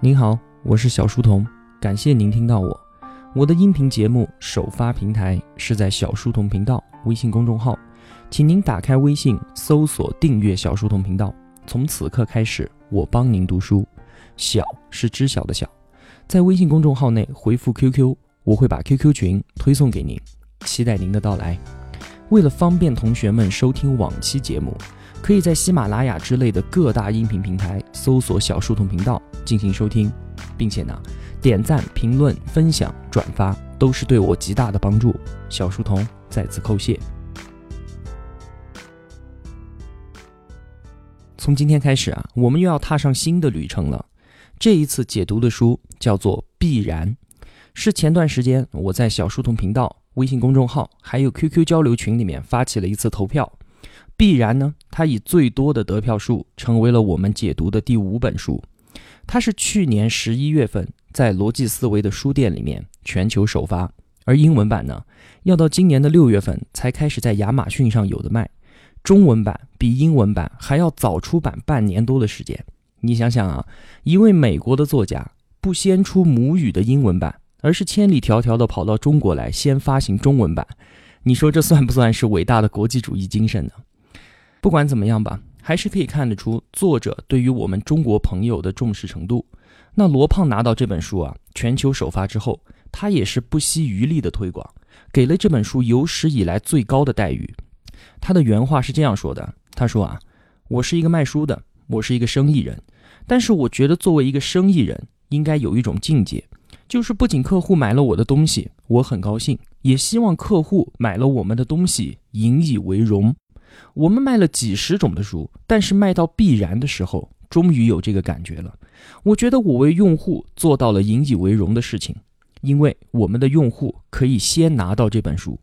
您好，我是小书童，感谢您听到我。我的音频节目首发平台是在小书童频道微信公众号，请您打开微信搜索订阅小书童频道。从此刻开始，我帮您读书。小是知晓的小，在微信公众号内回复 QQ，我会把 QQ 群推送给您，期待您的到来。为了方便同学们收听往期节目。可以在喜马拉雅之类的各大音频平台搜索“小书童频道”进行收听，并且呢，点赞、评论、分享、转发都是对我极大的帮助。小书童再次叩谢。从今天开始啊，我们又要踏上新的旅程了。这一次解读的书叫做《必然》，是前段时间我在小书童频道微信公众号还有 QQ 交流群里面发起了一次投票。必然呢，它以最多的得票数成为了我们解读的第五本书。它是去年十一月份在逻辑思维的书店里面全球首发，而英文版呢，要到今年的六月份才开始在亚马逊上有的卖。中文版比英文版还要早出版半年多的时间。你想想啊，一位美国的作家不先出母语的英文版，而是千里迢迢的跑到中国来先发行中文版，你说这算不算是伟大的国际主义精神呢？不管怎么样吧，还是可以看得出作者对于我们中国朋友的重视程度。那罗胖拿到这本书啊，全球首发之后，他也是不惜余力的推广，给了这本书有史以来最高的待遇。他的原话是这样说的：“他说啊，我是一个卖书的，我是一个生意人，但是我觉得作为一个生意人，应该有一种境界，就是不仅客户买了我的东西，我很高兴，也希望客户买了我们的东西，引以为荣。”我们卖了几十种的书，但是卖到必然的时候，终于有这个感觉了。我觉得我为用户做到了引以为荣的事情，因为我们的用户可以先拿到这本书。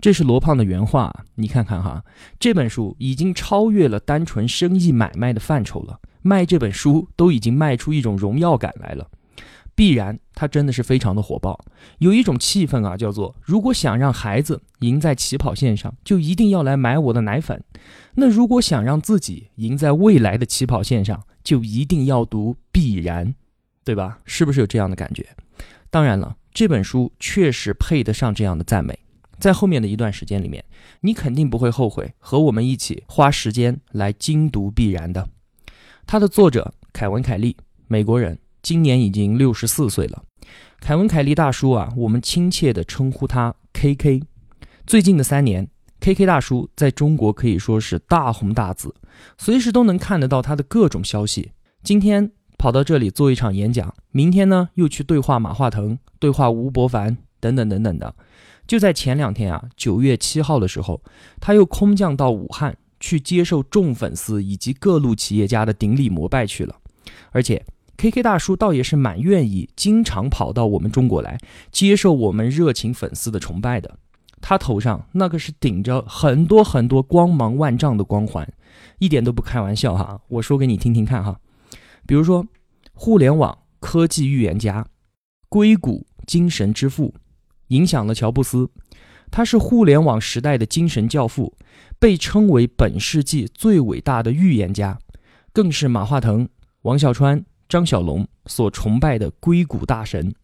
这是罗胖的原话，你看看哈，这本书已经超越了单纯生意买卖的范畴了，卖这本书都已经卖出一种荣耀感来了。必然，它真的是非常的火爆，有一种气氛啊，叫做如果想让孩子赢在起跑线上，就一定要来买我的奶粉；那如果想让自己赢在未来的起跑线上，就一定要读必然，对吧？是不是有这样的感觉？当然了，这本书确实配得上这样的赞美。在后面的一段时间里面，你肯定不会后悔和我们一起花时间来精读必然的。它的作者凯文·凯利，美国人。今年已经六十四岁了，凯文·凯利大叔啊，我们亲切地称呼他 K K。最近的三年，K K 大叔在中国可以说是大红大紫，随时都能看得到他的各种消息。今天跑到这里做一场演讲，明天呢又去对话马化腾、对话吴伯凡等等等等的。就在前两天啊，九月七号的时候，他又空降到武汉去接受众粉丝以及各路企业家的顶礼膜拜去了，而且。K K 大叔倒也是蛮愿意，经常跑到我们中国来接受我们热情粉丝的崇拜的。他头上那可是顶着很多很多光芒万丈的光环，一点都不开玩笑哈。我说给你听听看哈，比如说，互联网科技预言家，硅谷精神之父，影响了乔布斯，他是互联网时代的精神教父，被称为本世纪最伟大的预言家，更是马化腾、王小川。张小龙所崇拜的硅谷大神，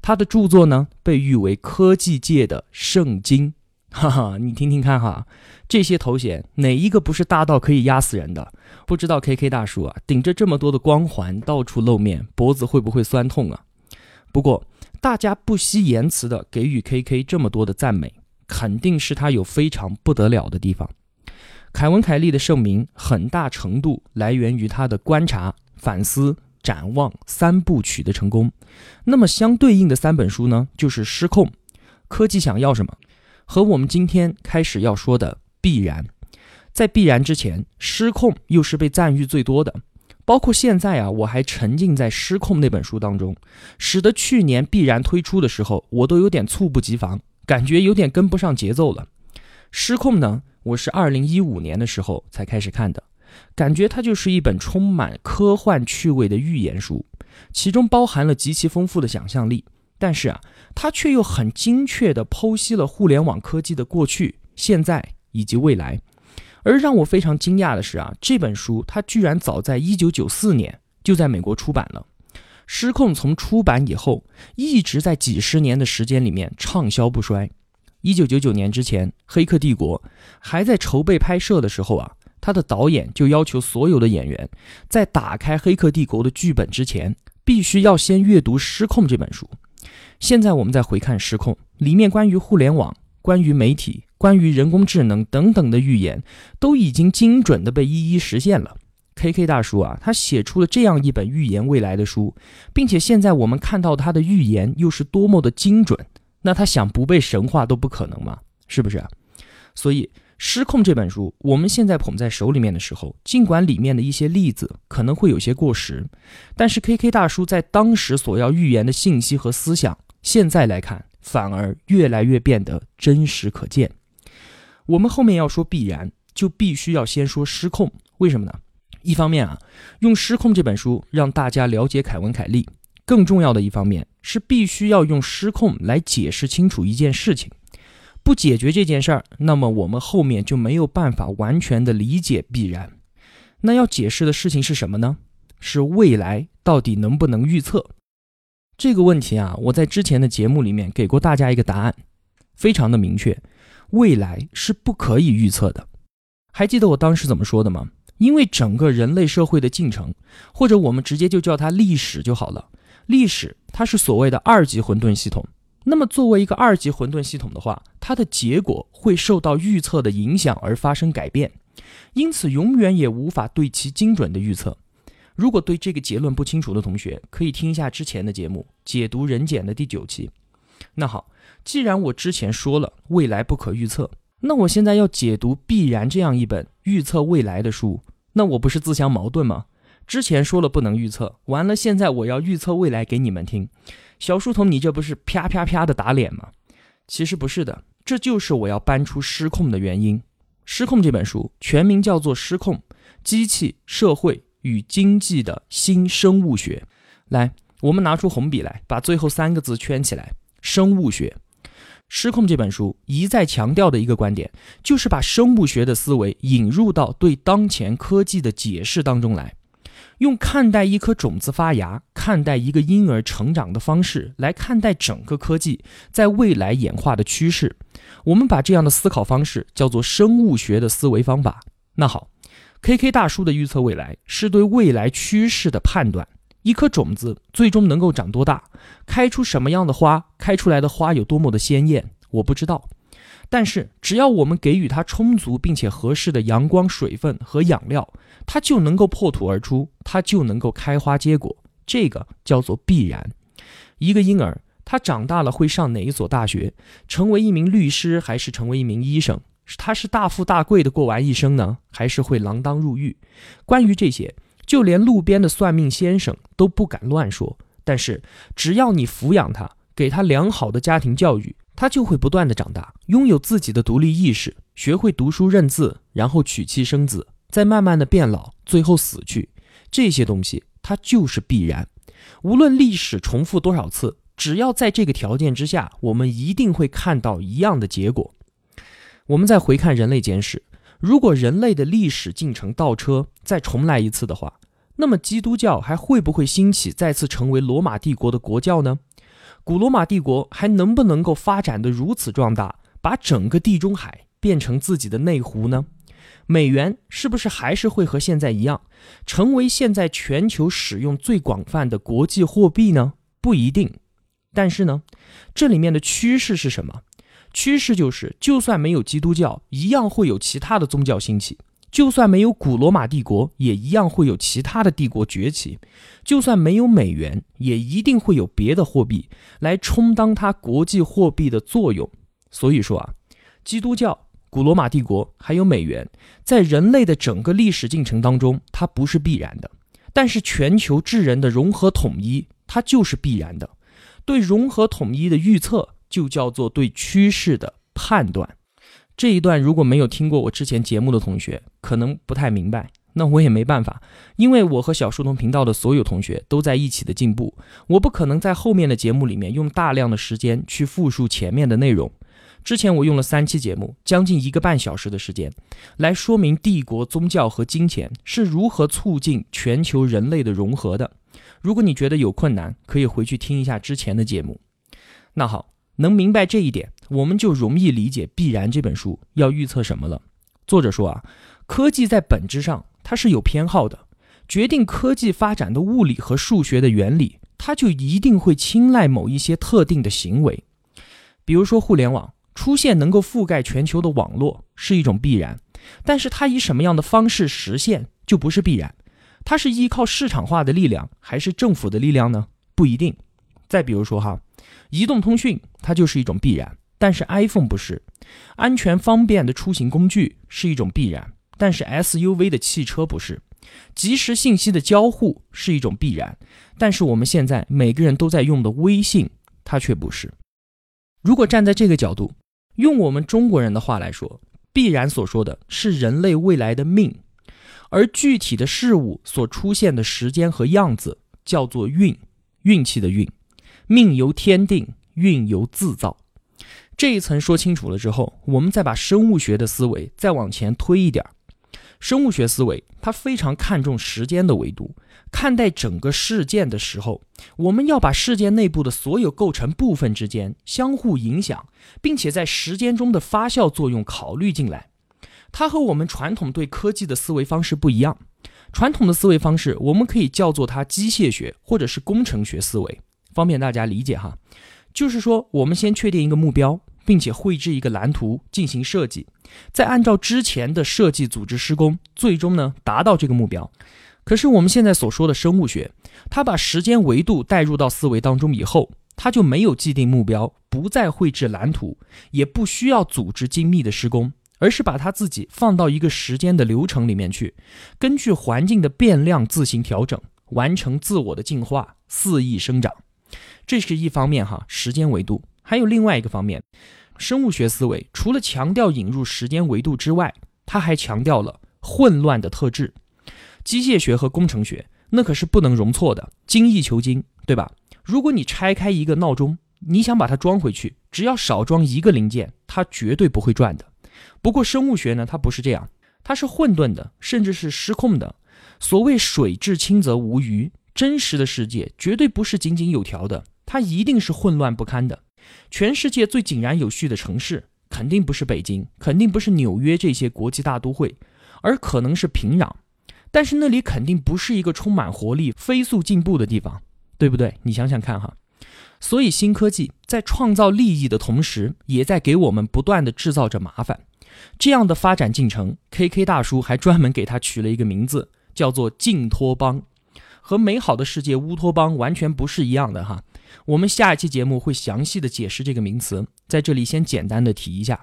他的著作呢被誉为科技界的圣经。哈哈，你听听看哈，这些头衔哪一个不是大到可以压死人的？不知道 K K 大叔啊，顶着这么多的光环到处露面，脖子会不会酸痛啊？不过大家不惜言辞的给予 K K 这么多的赞美，肯定是他有非常不得了的地方。凯文·凯利的盛名很大程度来源于他的观察、反思。展望三部曲的成功，那么相对应的三本书呢，就是《失控》、《科技想要什么》和我们今天开始要说的《必然》。在《必然》之前，《失控》又是被赞誉最多的。包括现在啊，我还沉浸在《失控》那本书当中，使得去年《必然》推出的时候，我都有点猝不及防，感觉有点跟不上节奏了。《失控》呢，我是二零一五年的时候才开始看的。感觉它就是一本充满科幻趣味的寓言书，其中包含了极其丰富的想象力。但是啊，它却又很精确地剖析了互联网科技的过去、现在以及未来。而让我非常惊讶的是啊，这本书它居然早在1994年就在美国出版了。失控从出版以后，一直在几十年的时间里面畅销不衰。一九九九年之前，《黑客帝国》还在筹备拍摄的时候啊，他的导演就要求所有的演员在打开《黑客帝国》的剧本之前，必须要先阅读《失控》这本书。现在我们再回看《失控》里面关于互联网、关于媒体、关于人工智能等等的预言，都已经精准的被一一实现了。K K 大叔啊，他写出了这样一本预言未来的书，并且现在我们看到他的预言又是多么的精准，那他想不被神话都不可能吗？是不是？所以《失控》这本书，我们现在捧在手里面的时候，尽管里面的一些例子可能会有些过时，但是 K K 大叔在当时所要预言的信息和思想，现在来看反而越来越变得真实可见。我们后面要说必然，就必须要先说失控，为什么呢？一方面啊，用《失控》这本书让大家了解凯文·凯利；更重要的一方面是，必须要用《失控》来解释清楚一件事情。不解决这件事儿，那么我们后面就没有办法完全的理解必然。那要解释的事情是什么呢？是未来到底能不能预测这个问题啊？我在之前的节目里面给过大家一个答案，非常的明确：未来是不可以预测的。还记得我当时怎么说的吗？因为整个人类社会的进程，或者我们直接就叫它历史就好了。历史它是所谓的二级混沌系统。那么作为一个二级混沌系统的话，它的结果会受到预测的影响而发生改变，因此永远也无法对其精准的预测。如果对这个结论不清楚的同学，可以听一下之前的节目《解读人简》的第九期。那好，既然我之前说了未来不可预测。那我现在要解读《必然》这样一本预测未来的书，那我不是自相矛盾吗？之前说了不能预测，完了现在我要预测未来给你们听，小书童，你这不是啪啪啪的打脸吗？其实不是的，这就是我要搬出《失控》的原因。《失控》这本书全名叫做《失控：机器、社会与经济的新生物学》。来，我们拿出红笔来，把最后三个字圈起来：生物学。失控这本书一再强调的一个观点，就是把生物学的思维引入到对当前科技的解释当中来，用看待一颗种子发芽、看待一个婴儿成长的方式来看待整个科技在未来演化的趋势。我们把这样的思考方式叫做生物学的思维方法。那好，K K 大叔的预测未来是对未来趋势的判断。一颗种子最终能够长多大，开出什么样的花，开出来的花有多么的鲜艳，我不知道。但是只要我们给予它充足并且合适的阳光、水分和养料，它就能够破土而出，它就能够开花结果。这个叫做必然。一个婴儿，他长大了会上哪一所大学，成为一名律师还是成为一名医生？他是大富大贵的过完一生呢，还是会锒铛入狱？关于这些。就连路边的算命先生都不敢乱说，但是只要你抚养他，给他良好的家庭教育，他就会不断的长大，拥有自己的独立意识，学会读书认字，然后娶妻生子，再慢慢的变老，最后死去。这些东西它就是必然，无论历史重复多少次，只要在这个条件之下，我们一定会看到一样的结果。我们再回看人类简史。如果人类的历史进程倒车再重来一次的话，那么基督教还会不会兴起，再次成为罗马帝国的国教呢？古罗马帝国还能不能够发展的如此壮大，把整个地中海变成自己的内湖呢？美元是不是还是会和现在一样，成为现在全球使用最广泛的国际货币呢？不一定。但是呢，这里面的趋势是什么？趋势就是，就算没有基督教，一样会有其他的宗教兴起；就算没有古罗马帝国，也一样会有其他的帝国崛起；就算没有美元，也一定会有别的货币来充当它国际货币的作用。所以说啊，基督教、古罗马帝国还有美元，在人类的整个历史进程当中，它不是必然的；但是全球智人的融合统一，它就是必然的。对融合统一的预测。就叫做对趋势的判断。这一段如果没有听过我之前节目的同学，可能不太明白。那我也没办法，因为我和小书童频道的所有同学都在一起的进步，我不可能在后面的节目里面用大量的时间去复述前面的内容。之前我用了三期节目，将近一个半小时的时间，来说明帝国、宗教和金钱是如何促进全球人类的融合的。如果你觉得有困难，可以回去听一下之前的节目。那好，能明白这一点，我们就容易理解《必然》这本书要预测什么了。作者说啊，科技在本质上它是有偏好的，决定科技发展的物理和数学的原理，它就一定会青睐某一些特定的行为。比如说，互联网出现能够覆盖全球的网络是一种必然，但是它以什么样的方式实现就不是必然。它是依靠市场化的力量还是政府的力量呢？不一定。再比如说哈。移动通讯它就是一种必然，但是 iPhone 不是；安全方便的出行工具是一种必然，但是 SUV 的汽车不是；即时信息的交互是一种必然，但是我们现在每个人都在用的微信它却不是。如果站在这个角度，用我们中国人的话来说，必然所说的是人类未来的命，而具体的事物所出现的时间和样子叫做运，运气的运。命由天定，运由自造。这一层说清楚了之后，我们再把生物学的思维再往前推一点儿。生物学思维它非常看重时间的维度，看待整个事件的时候，我们要把事件内部的所有构成部分之间相互影响，并且在时间中的发酵作用考虑进来。它和我们传统对科技的思维方式不一样。传统的思维方式，我们可以叫做它机械学或者是工程学思维。方便大家理解哈，就是说，我们先确定一个目标，并且绘制一个蓝图进行设计，再按照之前的设计组织施工，最终呢达到这个目标。可是我们现在所说的生物学，它把时间维度带入到思维当中以后，它就没有既定目标，不再绘制蓝图，也不需要组织精密的施工，而是把它自己放到一个时间的流程里面去，根据环境的变量自行调整，完成自我的进化，肆意生长。这是一方面哈，时间维度，还有另外一个方面，生物学思维除了强调引入时间维度之外，它还强调了混乱的特质。机械学和工程学那可是不能容错的，精益求精，对吧？如果你拆开一个闹钟，你想把它装回去，只要少装一个零件，它绝对不会转的。不过生物学呢，它不是这样，它是混沌的，甚至是失控的。所谓水至清则无鱼，真实的世界绝对不是井井有条的。它一定是混乱不堪的。全世界最井然有序的城市，肯定不是北京，肯定不是纽约这些国际大都会，而可能是平壤。但是那里肯定不是一个充满活力、飞速进步的地方，对不对？你想想看哈。所以新科技在创造利益的同时，也在给我们不断的制造着麻烦。这样的发展进程，K K 大叔还专门给他取了一个名字，叫做“净托邦”，和美好的世界乌托邦完全不是一样的哈。我们下一期节目会详细的解释这个名词，在这里先简单的提一下。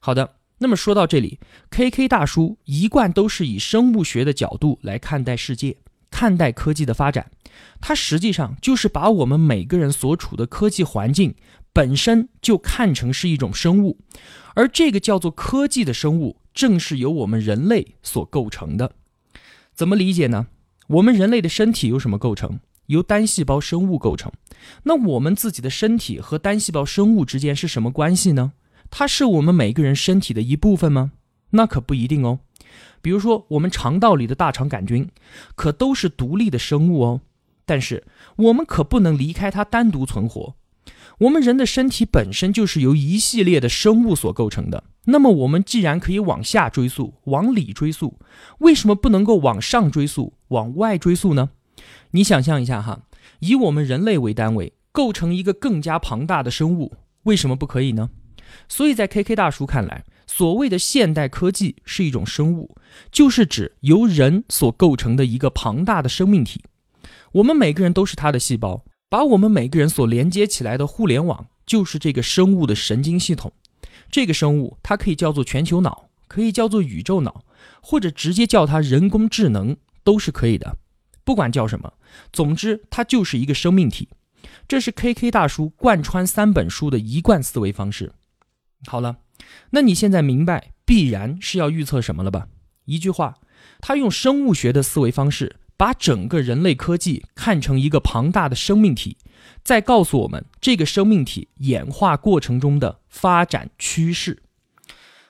好的，那么说到这里，K K 大叔一贯都是以生物学的角度来看待世界，看待科技的发展。他实际上就是把我们每个人所处的科技环境本身就看成是一种生物，而这个叫做科技的生物，正是由我们人类所构成的。怎么理解呢？我们人类的身体由什么构成？由单细胞生物构成，那我们自己的身体和单细胞生物之间是什么关系呢？它是我们每个人身体的一部分吗？那可不一定哦。比如说，我们肠道里的大肠杆菌，可都是独立的生物哦。但是我们可不能离开它单独存活。我们人的身体本身就是由一系列的生物所构成的。那么我们既然可以往下追溯，往里追溯，为什么不能够往上追溯，往外追溯呢？你想象一下哈，以我们人类为单位构成一个更加庞大的生物，为什么不可以呢？所以在 K K 大叔看来，所谓的现代科技是一种生物，就是指由人所构成的一个庞大的生命体。我们每个人都是它的细胞，把我们每个人所连接起来的互联网，就是这个生物的神经系统。这个生物它可以叫做全球脑，可以叫做宇宙脑，或者直接叫它人工智能，都是可以的。不管叫什么，总之它就是一个生命体。这是 K K 大叔贯穿三本书的一贯思维方式。好了，那你现在明白必然是要预测什么了吧？一句话，他用生物学的思维方式，把整个人类科技看成一个庞大的生命体，再告诉我们这个生命体演化过程中的发展趋势。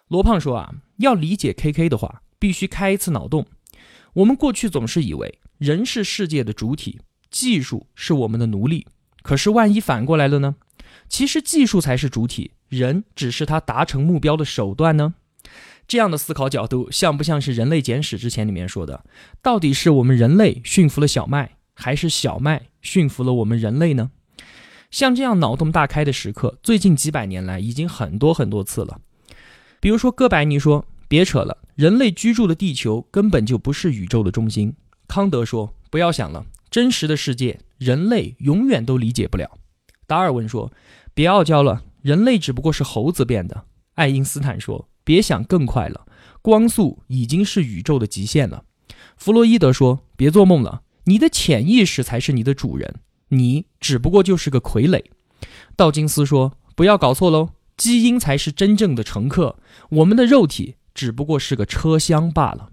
罗胖说啊，要理解 K K 的话，必须开一次脑洞。我们过去总是以为。人是世界的主体，技术是我们的奴隶。可是万一反过来了呢？其实技术才是主体，人只是他达成目标的手段呢？这样的思考角度像不像是《人类简史》之前里面说的？到底是我们人类驯服了小麦，还是小麦驯服了我们人类呢？像这样脑洞大开的时刻，最近几百年来已经很多很多次了。比如说，哥白尼说：“别扯了，人类居住的地球根本就不是宇宙的中心。”康德说：“不要想了，真实的世界人类永远都理解不了。”达尔文说：“别傲娇了，人类只不过是猴子变的。”爱因斯坦说。别想更快了，光速已经是宇宙的极限了。弗洛伊德说：“别做梦了，你的潜意识才是你的主人，你只不过就是个傀儡。”道金斯说：“不要搞错喽，基因才是真正的乘客，我们的肉体只不过是个车厢罢了。”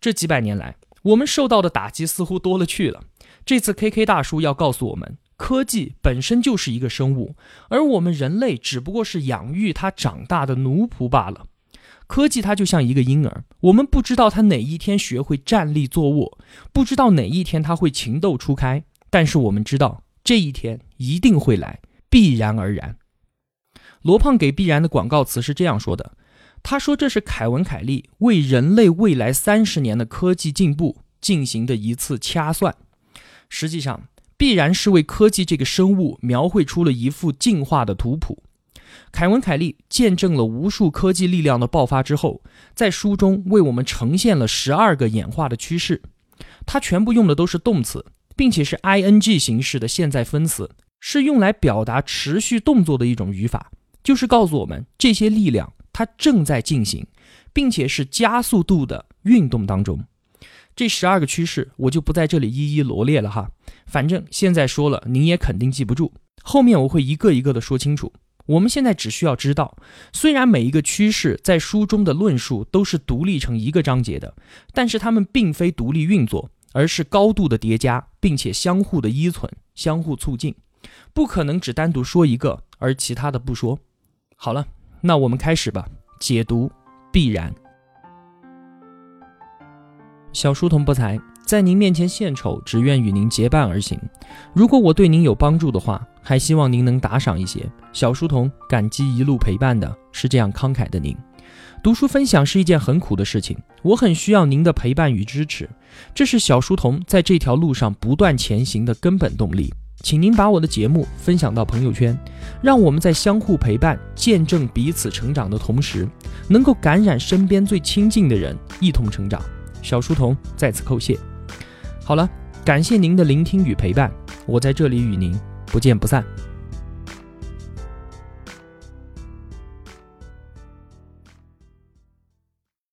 这几百年来，我们受到的打击似乎多了去了。这次 K K 大叔要告诉我们。科技本身就是一个生物，而我们人类只不过是养育它长大的奴仆罢了。科技它就像一个婴儿，我们不知道它哪一天学会站立坐卧，不知道哪一天它会情窦初开，但是我们知道这一天一定会来，必然而然。罗胖给必然的广告词是这样说的：“他说这是凯文·凯利为人类未来三十年的科技进步进行的一次掐算。”实际上。必然是为科技这个生物描绘出了一幅进化的图谱。凯文·凯利见证了无数科技力量的爆发之后，在书中为我们呈现了十二个演化的趋势。他全部用的都是动词，并且是 ing 形式的现在分词，是用来表达持续动作的一种语法，就是告诉我们这些力量它正在进行，并且是加速度的运动当中。这十二个趋势我就不在这里一一罗列了哈。反正现在说了，您也肯定记不住。后面我会一个一个的说清楚。我们现在只需要知道，虽然每一个趋势在书中的论述都是独立成一个章节的，但是它们并非独立运作，而是高度的叠加，并且相互的依存、相互促进，不可能只单独说一个，而其他的不说。好了，那我们开始吧。解读必然。小书童不才。在您面前献丑，只愿与您结伴而行。如果我对您有帮助的话，还希望您能打赏一些。小书童感激一路陪伴的是这样慷慨的您。读书分享是一件很苦的事情，我很需要您的陪伴与支持，这是小书童在这条路上不断前行的根本动力。请您把我的节目分享到朋友圈，让我们在相互陪伴、见证彼此成长的同时，能够感染身边最亲近的人，一同成长。小书童在此叩谢。好了，感谢您的聆听与陪伴，我在这里与您不见不散。